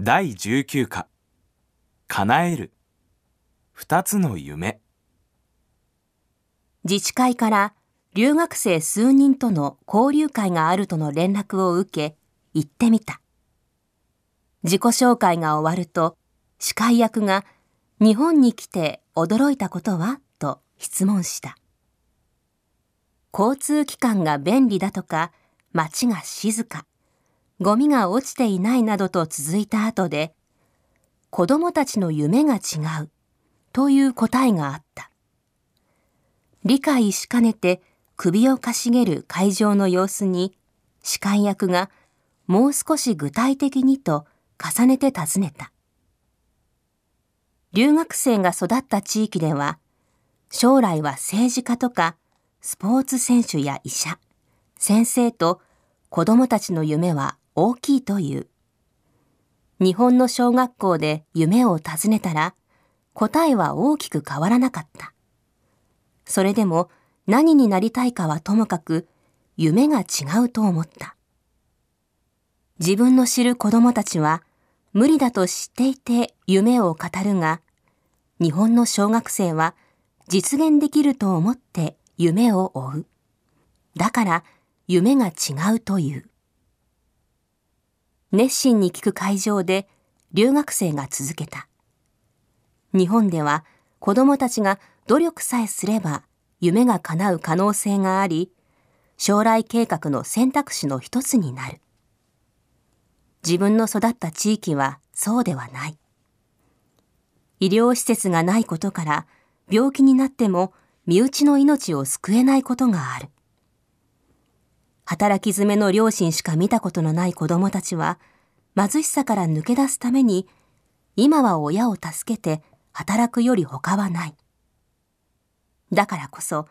第19課。叶える。二つの夢。自治会から留学生数人との交流会があるとの連絡を受け、行ってみた。自己紹介が終わると、司会役が日本に来て驚いたことは？と質問した。交通機関が便利だとか、街が静か、ゴミが落ちていないなどと続いた後で、子供たちの夢が違うという答えがあった。理解しかねて首をかしげる会場の様子に、司会役がもう少し具体的にと重ねて尋ねた。留学生が育った地域では、将来は政治家とかスポーツ選手や医者、先生と子供たちの夢は大きいという。日本の小学校で夢を尋ねたら、答えは大きく変わらなかった。それでも何になりたいかはともかく、夢が違うと思った。自分の知る子供たちは、無理だと知っていて夢を語るが、日本の小学生は実現できると思って夢を追う。だから夢が違うという。熱心に聞く会場で留学生が続けた。日本では子供たちが努力さえすれば夢が叶う可能性があり、将来計画の選択肢の一つになる。自分の育った地域はそうではない。医療施設がないことから病気になっても身内の命を救えないことがある。働き詰めの両親しか見たことのない子供たちは、貧しさから抜け出すために、今は親を助けて働くより他はない。だからこそ、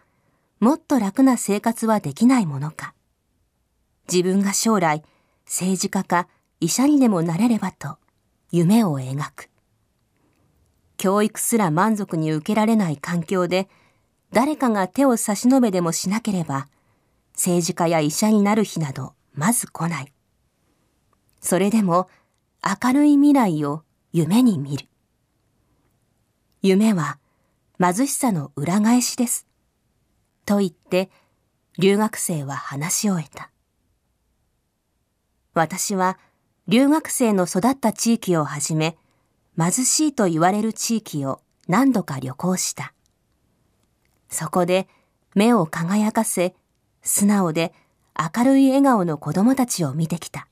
もっと楽な生活はできないものか。自分が将来、政治家か医者にでもなれればと、夢を描く。教育すら満足に受けられない環境で、誰かが手を差し伸べでもしなければ、政治家や医者になる日などまず来ない。それでも明るい未来を夢に見る。夢は貧しさの裏返しです。と言って留学生は話し終えた。私は留学生の育った地域をはじめ貧しいと言われる地域を何度か旅行した。そこで目を輝かせ素直で明るい笑顔の子供たちを見てきた。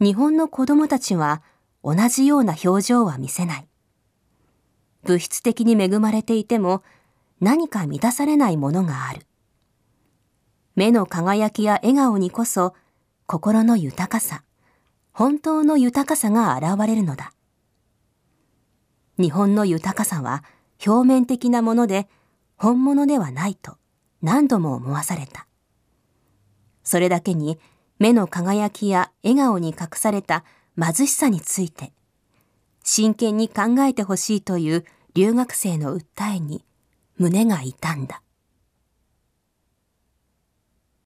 日本の子供たちは同じような表情は見せない。物質的に恵まれていても何か満たされないものがある。目の輝きや笑顔にこそ心の豊かさ、本当の豊かさが現れるのだ。日本の豊かさは表面的なもので本物ではないと何度も思わされた。それだけに目の輝きや笑顔に隠された貧しさについて、真剣に考えてほしいという留学生の訴えに胸が痛んだ。